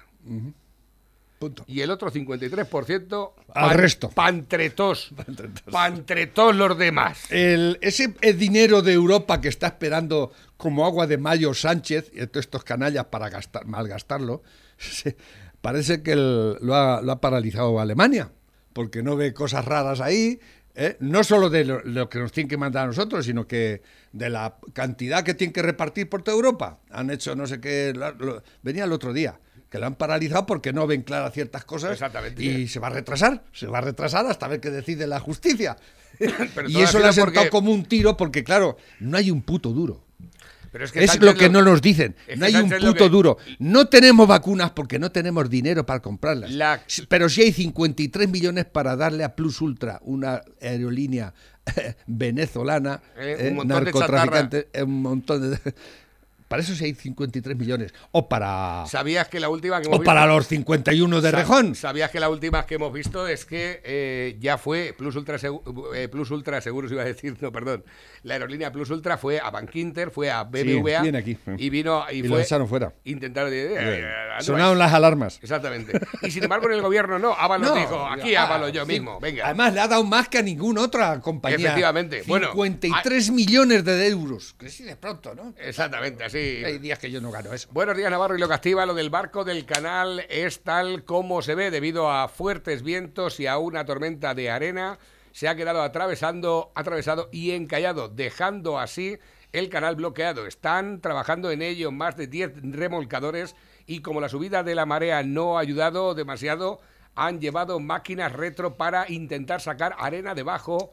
Punto. Y el otro 53% Al resto. Pantretos. Pantretos los demás. El- ese eh, dinero de Europa que está esperando como agua de mayo Sánchez y todos estos canallas para gastar, malgastarlo, se- parece que el- lo, ha, lo ha paralizado Alemania, porque no ve cosas raras ahí, ¿eh? no solo de lo, lo que nos tienen que mandar a nosotros, sino que de la cantidad que tienen que repartir por toda Europa. Han hecho no sé qué, lo- lo- venía el otro día. Que lo han paralizado porque no ven claras ciertas cosas Exactamente. y se va a retrasar, se va a retrasar hasta ver qué decide la justicia. Pero y eso le ha sentado porque- como un tiro porque, claro, no hay un puto duro. Pero es lo que no nos dicen. es No hay un puto que- duro. No tenemos vacunas porque no tenemos dinero para comprarlas. La- Pero sí hay 53 millones para darle a Plus Ultra, una aerolínea venezolana, Eh, eh, un montón de narcotraficante, eh, un montón de... Para eso sí hay 53 millones. O para, ¿Sabías que la última que hemos o para los 51 de Rejón. ¿Sabías que la última que hemos visto es que eh, ya fue Plus Ultra, eh, Plus Ultra Seguros, iba a decir, no, perdón. La aerolínea Plus Ultra fue a Bankinter, fue a BBVA viene aquí. y vino y, Y lo fue echaron fuera. Intentaron eh, eh, eh, Sonaron las alarmas. Exactamente. Y sin embargo en el gobierno no, Ábalos No, dijo, aquí ah, Ábalos yo sí. mismo, venga. Además, le ha dado más que a ninguna otra compañía. Efectivamente. Bueno, 53 millones de euros. Que sí, de pronto, ¿no? Exactamente, así. Hay días que yo no gano eso. Buenos días, Navarro. Y lo que activa lo del barco del canal es tal como se ve debido a fuertes vientos y a una tormenta de arena. Se ha quedado atravesando, atravesado y encallado, dejando así el canal bloqueado. Están trabajando en ello más de 10 remolcadores y como la subida de la marea no ha ayudado demasiado, han llevado máquinas retro para intentar sacar arena debajo,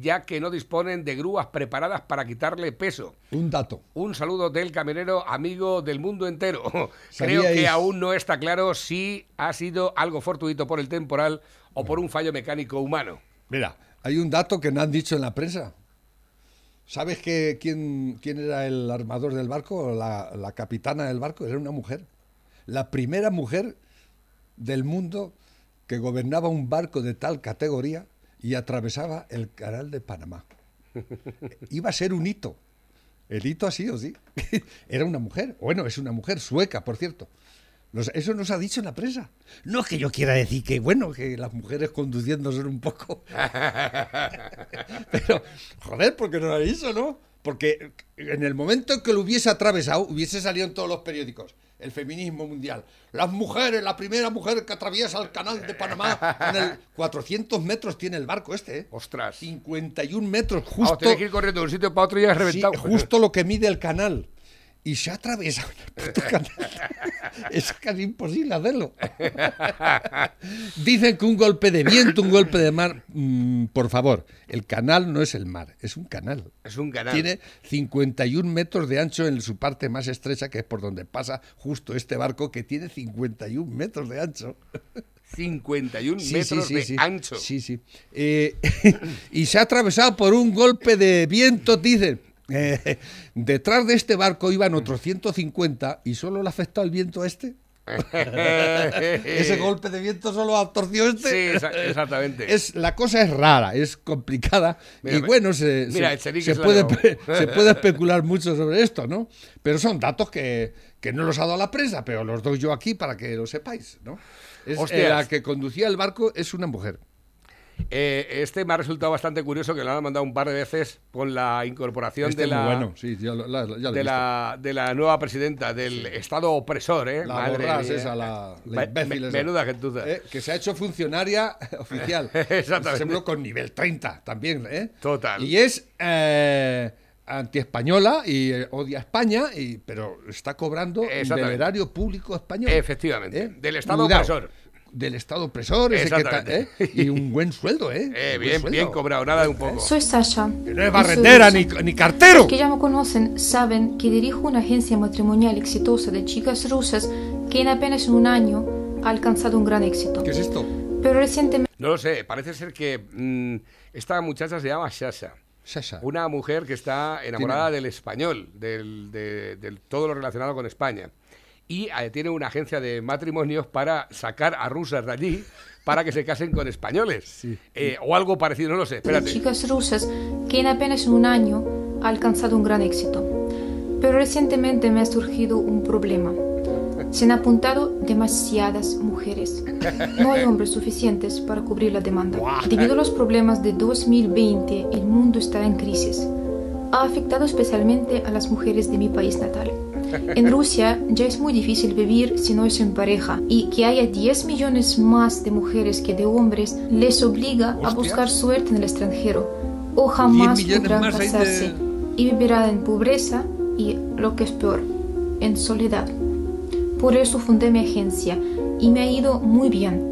ya que no disponen de grúas preparadas para quitarle peso. Un dato. Un saludo del camionero amigo del mundo entero. Creo ¿Sabíais- que aún no está claro si ha sido algo fortuito por el temporal o por un fallo mecánico humano. Mira, hay un dato que no han dicho en la prensa. ¿Sabes que quién, quién era el armador del barco? La, la capitana del barco era una mujer. La primera mujer del mundo que gobernaba un barco de tal categoría y atravesaba el canal de Panamá. Iba a ser un hito. El hito ha sido, sí. Era una mujer. Bueno, es una mujer sueca, por cierto. Eso nos ha dicho en la prensa. No es que yo quiera decir que, bueno, que las mujeres conduciendo son un poco... Pero, joder, porque no lo ha dicho, ¿no? Porque en el momento en que lo hubiese atravesado, hubiese salido en todos los periódicos. El feminismo mundial. Las mujeres, la primera mujer que atraviesa el canal de Panamá. En el 400 metros tiene el barco este, ¿eh? Ostras. 51 metros, justo. tienes que ir corriendo de un sitio para otro y ya has Sí, reventado. justo lo que mide el canal. Y se canal. Es casi imposible hacerlo. Dicen que un golpe de viento, un golpe de mar. mm, por favor, el canal no es el mar, es un canal. Es un canal. Tiene 51 metros de ancho en su parte más estrecha, que es por donde pasa justo este barco, que tiene 51 metros de ancho. 51 Sí, metros sí, sí, de ancho. Sí, sí. Eh, y se ha atravesado por un golpe de viento, dicen. Eh, detrás de este barco iban otros 150 y solo le ha afectado el viento a este. Ese golpe de viento solo ha torcido este. Sí, exa- exactamente. Es, la cosa es rara, es complicada Mira, y bueno, se, mira, puede, llevó. se puede especular mucho sobre esto, ¿no? Pero son datos que, que no los ha dado la prensa, pero los doy yo aquí para que lo sepáis, ¿no? Es, eh, la que conducía el barco es una mujer. Eh, este me ha resultado bastante curioso que lo han mandado un par de veces con la incorporación Este de, la, bueno, sí, ya lo, la- ya lo de, la, de la nueva presidenta del Estado opresor, ¿eh? La Madre borrás mía. esa, la, la imbécil me- esa. Menuda gentuza. Eh, que se ha hecho funcionaria oficial. Exactamente. Seguro con nivel 30 también, ¿eh? Total. Y es eh, antiespañola y eh, odia a España, y, pero está cobrando del erario público español. Efectivamente. ¿Eh? Del Estado Cuidado. opresor. Del Estado opresor, ese que ta-. ¿eh? y un buen sueldo, ¿eh? Eh, bien, sueldo. bien cobrado, nada de un poco. Soy Sasha. no es barrendera ni, ni cartero. Los que ya me conocen saben que dirijo una agencia matrimonial exitosa de chicas rusas que en apenas un año ha alcanzado un gran éxito. ¿Qué es esto? Pero recientemente No lo sé, parece ser que mm, esta muchacha se llama Sasha. Sasha. Una mujer que está enamorada del español, del, de, del todo lo relacionado con España. Y eh, tiene una agencia de matrimonios para sacar a rusas de allí para que se casen con españoles. Eh, o algo parecido, no lo sé. Espérate. chicas rusas que en apenas un año ha alcanzado un gran éxito. Pero recientemente me ha surgido un problema. Se han apuntado demasiadas mujeres. No hay hombres suficientes para cubrir la demanda. Debido a los problemas de 2020, el mundo está en crisis. Ha afectado especialmente a las mujeres de mi país natal. En Rusia ya es muy difícil vivir si no es en pareja y que haya 10 millones más de mujeres que de hombres les obliga a buscar suerte en el extranjero o jamás 10 millones podrán de- casarse y vivirán en pobreza y, lo que es peor, en soledad. Por eso fundé mi agencia y me ha ido muy bien,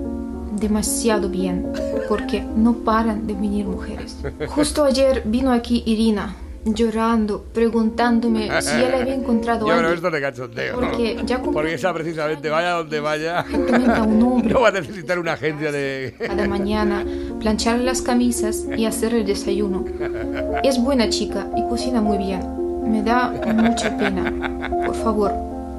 demasiado bien, porque no paran de venir mujeres. Justo ayer vino aquí Irina, llorando, preguntándome si ya le había encontrado Yo a alguien. esto de cachondeo. Porque ¿no? ya Porque esa precisamente, vaya donde vaya, a un hombre. no va a necesitar una agencia de... cada mañana, plancharle las camisas y hacer el desayuno. Es buena chica y cocina muy bien. Me da mucha pena. Por favor,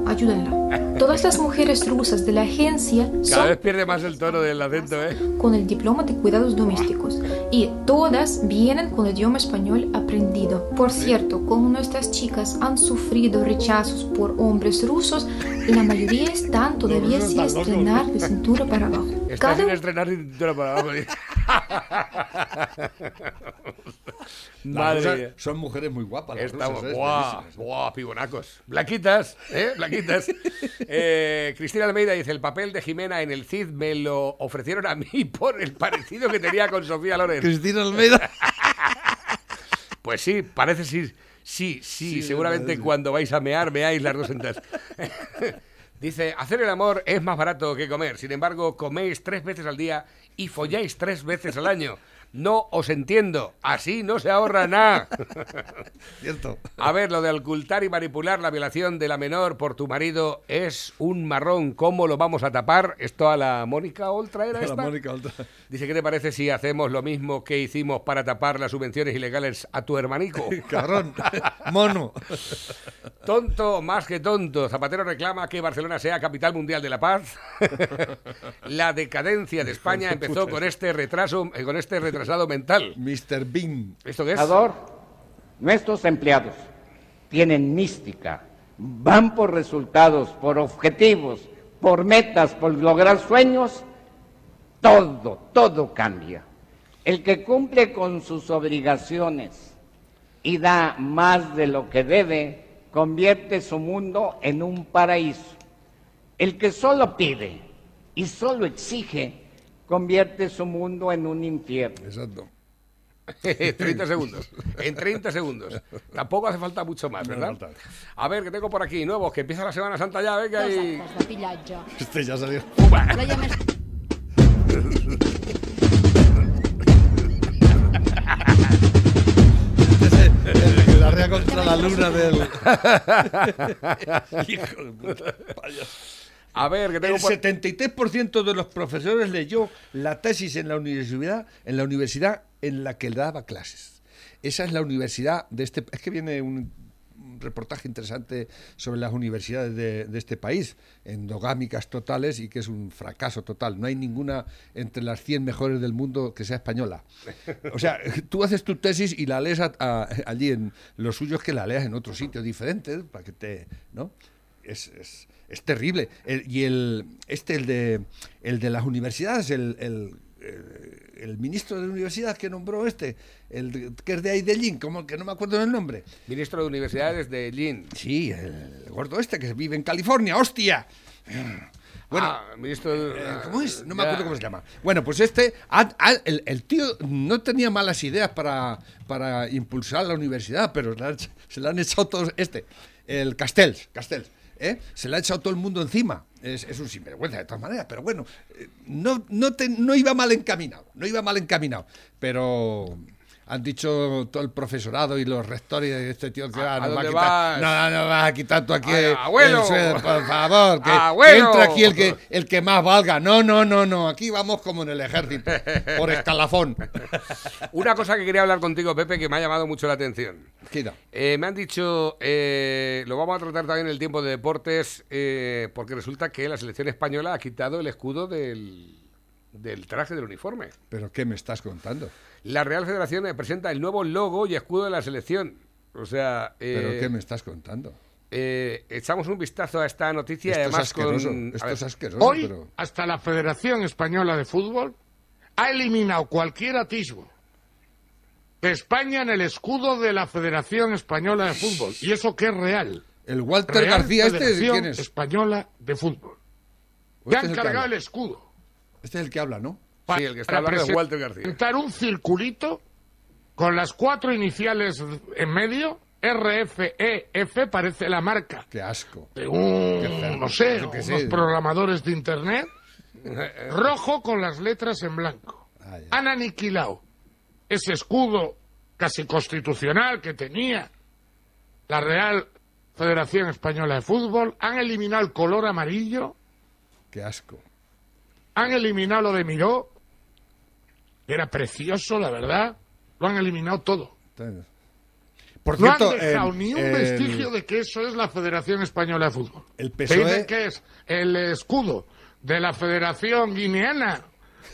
ayúdenla. Todas las mujeres rusas de la agencia Cada son vez pierde más el tono del acento, ¿eh? con el diploma de cuidados domésticos y todas vienen con el idioma español aprendido. Por cierto, como nuestras chicas han sufrido rechazos por hombres rusos, la mayoría están todavía sin estrenar de cintura para abajo. Cada sin estrenar ni cintura para abajo. Madre rusas mía. son mujeres muy guapas. las Estamos, rusas, ¿eh? guau, Bellísimas. guau, pibonacos. Blanquitas, ¿eh? Blanquitas. Eh, Cristina Almeida dice, el papel de Jimena en el CID me lo ofrecieron a mí por el parecido que tenía con Sofía Loren. Cristina Almeida. Pues sí, parece sí. Sí, sí, Sí, seguramente cuando vais a mear, meáis las dos sentadas. Dice, hacer el amor es más barato que comer. Sin embargo, coméis tres veces al día y folláis tres veces al año. No os entiendo. Así no se ahorra nada. Cierto. A ver, lo de ocultar y manipular la violación de la menor por tu marido es un marrón. ¿Cómo lo vamos a tapar? Esto a la Mónica Oltra era La esta. Mónica Oltra. Dice, ¿qué te parece si hacemos lo mismo que hicimos para tapar las subvenciones ilegales a tu hermanico? Cabrón. Mono. Tonto más que tonto. Zapatero reclama que Barcelona sea capital mundial de la paz. la decadencia de España empezó con este retraso, eh, con este retrasado mental. Mr. Bean. ¿Esto qué es? Nuestros empleados tienen mística, van por resultados, por objetivos, por metas, por lograr sueños, todo, todo cambia. El que cumple con sus obligaciones y da más de lo que debe, convierte su mundo en un paraíso. El que solo pide y solo exige, convierte su mundo en un infierno. Exacto. 30 segundos. En 30 segundos. Tampoco hace falta mucho más, ¿verdad? A ver, que tengo por aquí nuevos, que empieza la Semana Santa ya, venga y... de. Este ya salió. Que la rea contra la luna del. Hijo de puta. payaso. A ver, que tengo El por... 73% de los profesores leyó la tesis en la universidad, en la universidad en la que daba clases. Esa es la universidad de este. Es que viene un, reportaje interesante sobre las universidades de, de este país, endogámicas totales y que es un fracaso total. No hay ninguna entre las 100 mejores del mundo que sea española. O sea, tú haces tu tesis y la lees a- a- allí en lo suyo es que la leas en otro sitio diferente para que te, ¿no? Es, es, es terrible. El- y el este el de el de las universidades, el, el, el ministro de la universidad que nombró este, el que es de ahí de Lin, como que no me acuerdo del nombre. Ministro de Universidades de Lin. Sí, el gordo este que vive en California, hostia. Bueno, Ah, ministro eh, ¿Cómo es? No me Ya. acuerdo cómo se llama. Bueno, pues este, el, el tío no tenía malas ideas para, para impulsar la universidad, pero se le han echado todos, este, el Castells, Castells, ¿eh? se le ha echado todo el mundo encima. Es, es un sinvergüenza de todas maneras, pero bueno, eh, no, no, te- no iba mal encaminado, no iba mal encaminado, pero... Han dicho todo el profesorado y los rectores de este tío que ¿A- ah, va a quitar, no, no vas a quitar tú aquí Ay, el abuelo. sueldo, por favor, que, que entra aquí el que el que más valga. No, no, no, no. Aquí vamos como en el ejército, por escalafón. Una cosa que quería hablar contigo, Pepe, que me ha llamado mucho la atención. Eh, me han dicho, eh, lo vamos a tratar también en el tiempo de deportes, eh, porque resulta que la selección española ha quitado el escudo del, del traje del uniforme. ¿Pero qué me estás contando? La Real Federación presenta el nuevo logo y escudo de la selección. O sea, eh, ¿Pero qué me estás contando? eh, echamos un vistazo a esta noticia y Esto es además asqueroso, con... esto es asqueroso, Hoy, pero... hasta la Federación Española de Fútbol ha eliminado cualquier atisbo de España en el escudo de la Federación Española de Fútbol. Y eso que es real. El Walter Real García, este, Federación ¿quién es? Española de Fútbol. ¿O Le este han es cargado el escudo. Este es el que habla, ¿no? Sí, el que está hablando es Walter García. presentar un circulito con las cuatro iniciales en medio, RFEF, parece la marca Qué asco. de un, Qué no sé, qué unos sé. programadores de Internet, rojo con las letras en blanco. Ah. Han aniquilado ese escudo casi constitucional que tenía la Real Federación Española de Fútbol, han eliminado el color amarillo, Qué asco. Han eliminado lo de Miró, que era precioso, la verdad, lo han eliminado todo. Por no cierto, han dejado el- ni un el- vestigio de que eso es la Federación Española de Fútbol. El Te PSOE dicen que es el escudo de la Federación Guineana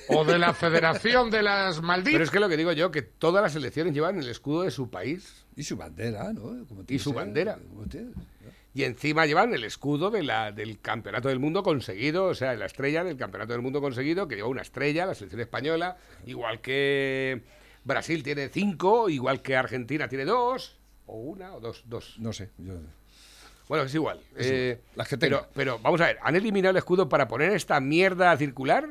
o de la Federación de las Maldivas. Pero es que lo que digo yo, que todas las selecciones llevan el escudo de su país. Y su bandera, ¿no? Como Y su bandera. como tiene. Y encima llevan el escudo de la, del Campeonato del Mundo conseguido, o sea, la estrella del Campeonato del Mundo conseguido, que lleva una estrella, la selección española, igual que Brasil tiene cinco, igual que Argentina tiene dos, o una, o dos, dos. No sé. yo- Bueno, es igual. Es Eh, igual, las que pero, pero vamos a ver, ¿han eliminado el escudo para poner esta mierda circular?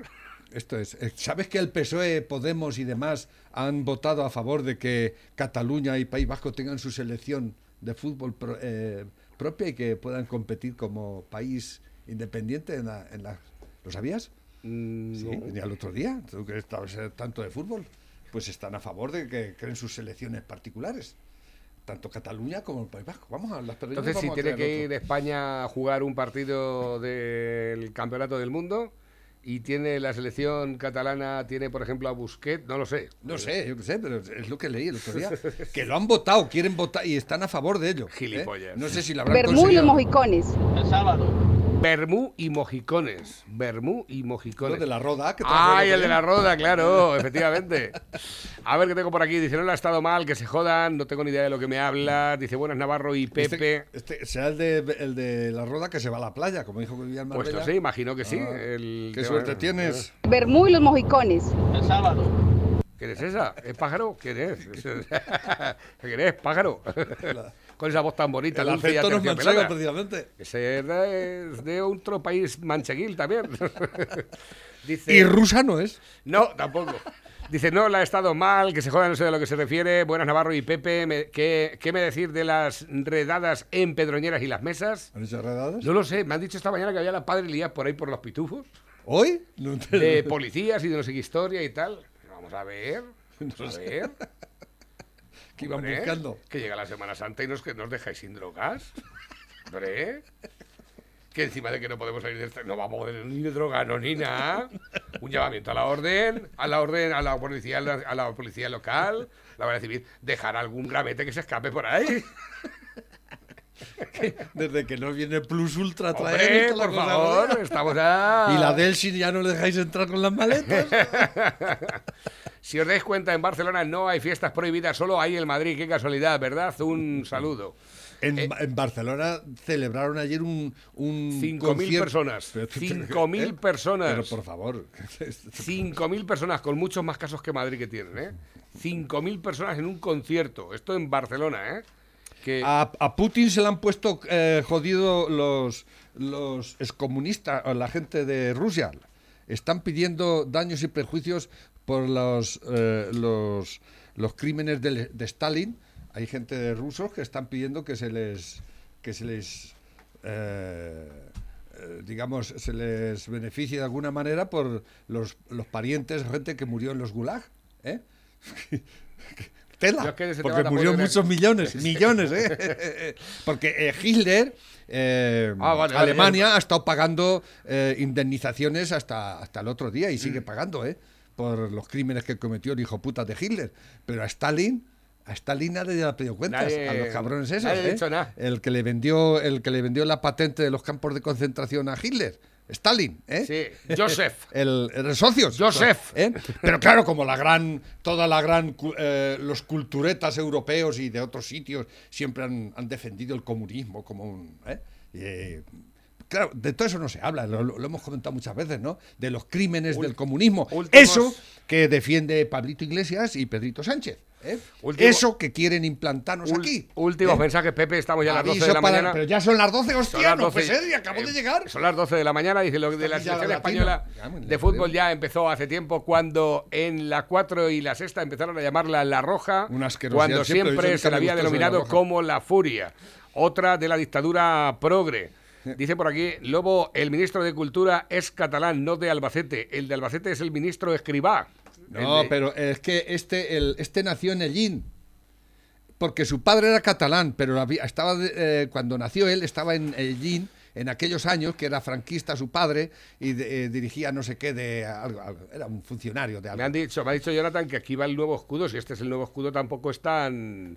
Esto es. eh, ¿Sabes que el PSOE, Podemos y demás han votado a favor de que Cataluña y País Vasco tengan su selección de fútbol pro- eh, propia y que puedan competir como país independiente en la, en la- ¿Lo sabías? Mm, Sí, venía el otro día, tú que estabas eh, tanto de fútbol, pues están a favor de que creen sus selecciones particulares, tanto Cataluña como el País Vasco. Vamos a las Entonces, si tiene que otro. ir España a jugar un partido del Campeonato del Mundo y tiene la selección catalana, tiene por ejemplo a Busquets, no lo sé. No sé, yo qué sé, pero es lo que leí el otro día. Que lo han votado, quieren votar y están a favor de ello. ¿eh? No sé si lo habrán Bermú y los mojicones. El sábado. Bermú y mojicones. Bermú y mojicones. Lo de la roda, que Ay, el el de la roda, claro, efectivamente. A ver qué tengo por aquí. Dice, no le ha estado mal, que se jodan, no tengo ni idea de lo que me habla. Dice, buenas Navarro y Pepe. Este, este será el de, el de la roda que se va a la playa, como dijo en Pues no sé, imagino que sí. Ah, el qué suerte tienes. Bermú y los mojicones. El sábado. ¿Quién es esa? ¿Es pájaro? ¿Quién es? ¿Quién es? ¿Pájaro? Con esa voz tan bonita. El acento no es manchego, precisamente. Ese es de, otro país mancheguil también. Dice, Y rusa no es. No, tampoco. Dice, no, la ha estado mal, que se joda, no sé de lo que se refiere. Buenas Navarro y Pepe, me- ¿qué, ¿qué me decir de las redadas en Pedroñeras y las mesas? ¿Han hecho redadas? No lo sé, me han dicho esta mañana que había la padre Elías por ahí por los pitufos. ¿Hoy? No te- De policías y de no sé qué historia y tal. Vamos a ver. Vamos a ver. Que iban Hombre, buscando. Que llega la Semana Santa y nos, que nos dejáis sin drogas. Hombre. Que encima de que no podemos salir de esta, no vamos a poder ni de droga, no ni nada. Un llamamiento a la orden, a la orden, a la policía, a la policía local, la Guardia Civil, dejar algún gramete que se escape por ahí. Desde que no viene Plus Ultra traer por cosa favor, buena. estamos a... Y la Delsin ya no le dejáis entrar con las maletas. Si os dais cuenta, en Barcelona no hay fiestas prohibidas, solo hay el Madrid. Qué casualidad, ¿verdad? Un saludo. En, Eh, en Barcelona celebraron ayer un, un 5.000 concierto- personas. Pero- 5.000 ¿eh? personas. Pero por favor. 5.000 personas, con muchos más casos que Madrid que tienen, ¿eh? 5.000 personas en un concierto. Esto en Barcelona, ¿eh? Que... A, a Putin se le han puesto eh, jodido los, los excomunistas, la gente de Rusia. Están pidiendo daños y prejuicios por los, eh, los, los crímenes de, de Stalin. Hay gente de rusos que están pidiendo que se les que se les eh, eh, digamos se les beneficie de alguna manera por los, los parientes, gente que murió en los gulag. ¿eh? Tela, es que porque murió muchos millones, millones, ¿eh? Porque eh, Hitler, eh, Ah, vale, vale, Alemania ha estado pagando eh, indemnizaciones hasta, hasta el otro día y Mm. sigue pagando, ¿eh? Por los crímenes que cometió el hijo puta de Hitler. Pero a Stalin, a Stalin nadie le ha pedido cuentas, Nadie- a los cabrones esos, nadie ¿eh? dicho nada. El que le vendió, el que le vendió la patente de los campos de concentración a Hitler. Stalin, ¿eh? Sí, Joseph. El, el socios. Joseph. ¿eh? Pero claro, como la gran, toda la gran, eh, los culturetas europeos y de otros sitios siempre han, han defendido el comunismo como un... ¿eh? Y, eh, claro, de todo eso no se habla, lo, lo hemos comentado muchas veces, ¿no? De los crímenes del comunismo. Eso que defiende Pablito Iglesias y Pedrito Sánchez. ¿eh? Eso que quieren implantarnos Ul- aquí. Últimos ¿eh? mensajes, Pepe, estamos ya a las 12 Aviso de la para- mañana. Pero ya son las 12, Son hostia, las no 12. puede ser, y acabo de Eh, llegar. Son las 12 de la mañana, dice lo de la selección española de la fútbol creo. ya empezó hace tiempo cuando en la 4 y la sexta empezaron a llamarla La Roja, Una cuando siempre, siempre, se la había La denominado Roja. como La Furia, otra de la dictadura progre. Dice por aquí, Lobo, el ministro de Cultura es catalán, no de Albacete. El de Albacete es el ministro Escribá. No, de- pero es que este, el, este nació en Ellín. Porque su padre era catalán, pero había- estaba eh, cuando nació él estaba en Ellín en aquellos años que era franquista su padre y de- eh, dirigía no sé qué de algo, algo, era un funcionario de algo. Me han dicho, me ha dicho Jonathan que aquí va el nuevo escudo. Si este es el nuevo escudo, tampoco es tan.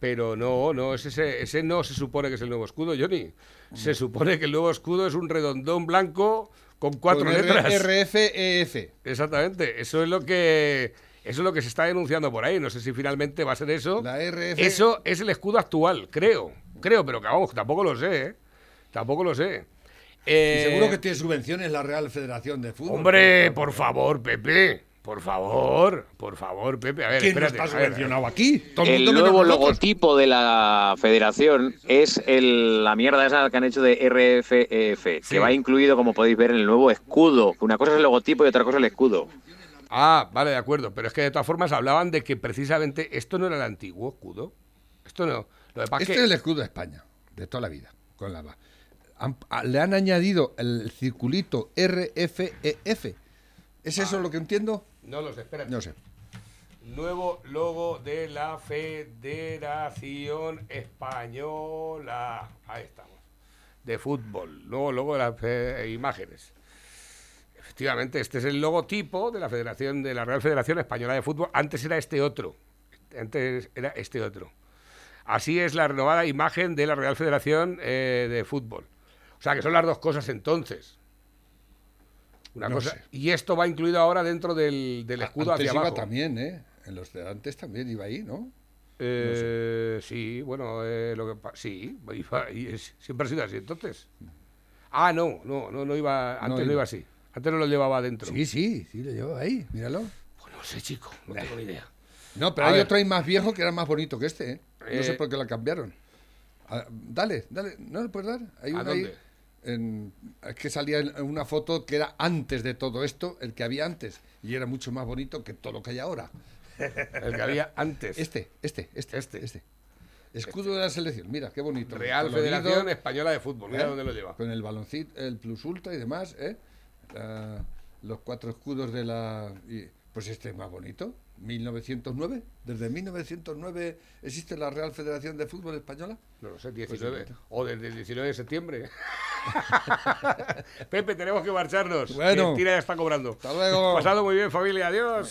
Pero no, no, es ese, ese no se supone que es el nuevo escudo, Johnny. Se supone que el nuevo escudo es un redondón blanco con cuatro Con letras. RFEF. Exactamente, eso es lo que eso es lo que se está denunciando por ahí. No sé si finalmente va a ser eso. La RF. Eso es el escudo actual, creo. Creo, pero que vamos, tampoco lo sé, ¿eh? Tampoco lo sé. Y Eh, seguro que tiene subvenciones la Real Federación de Fútbol. Hombre, por favor, Pepe. Por favor, por favor, Pepe. A ver, ¿Quién no espérate. está a ver, subvencionado aquí? Todo el mundo nuevo logotipo de la federación es el- la mierda esa que han hecho de RFEF, Sí. que va incluido, como podéis ver, en el nuevo escudo. Una cosa es el logotipo y otra cosa es el escudo. Ah, vale, de acuerdo. Pero es que de todas formas hablaban de que precisamente esto no era el antiguo escudo. Esto no. Lo Este es el escudo de España, de toda la vida, con la han- a- le han añadido el circulito RFEF. ¿Es eso lo que entiendo? No lo sé, espérate. No sé. Nuevo logo de la Federación Española. Ahí estamos. De fútbol. Nuevo logo de las eh, imágenes. Efectivamente, este es el logotipo de la Federación de la Real Federación Española de Fútbol. Antes era este otro. Antes era este otro. Así es la renovada imagen de la Real Federación eh, de Fútbol. O sea, que son las dos cosas entonces. Una No cosa. sé. Y esto va incluido ahora dentro del, del escudo Antes hacia iba abajo. también, ¿eh? En los de antes también iba ahí, ¿no? Eh, Sí, bueno, eh, lo que sí, iba- y es- siempre ha sido así entonces. Ah, no, no, no, no iba, antes no, iba. iba así. Antes no lo llevaba adentro. Sí, sí, sí, lo llevaba ahí, míralo. Pues no sé, chico, no tengo ni idea. No, pero A hay ver. otro ahí más viejo que era más bonito que este, ¿eh? No sé Eh, por qué la cambiaron. Ah, dale, dale, ¿no le puedes dar? Hay ¿A uno ahí. En- es que salía en una foto que era antes de todo esto, el que había antes, y era mucho más bonito que todo lo que hay ahora. El que había antes. Este, este, este, Este. este. Escudo de la selección, mira, qué bonito. Real Colorido, Federación Española de Fútbol, mira ¿eh? dónde lo lleva. Con el baloncito, el plus ultra y demás, ¿eh? La- los cuatro escudos de la... y- pues este es más bonito, 1909. Desde 1909 existe la Real Federación de Fútbol Española. No lo sé, Pues 19. bonito. o desde el 19 de septiembre. Pepe, tenemos que marcharnos. Bueno. Tira ya está cobrando. Hasta luego. Pasado muy bien, familia. Adiós.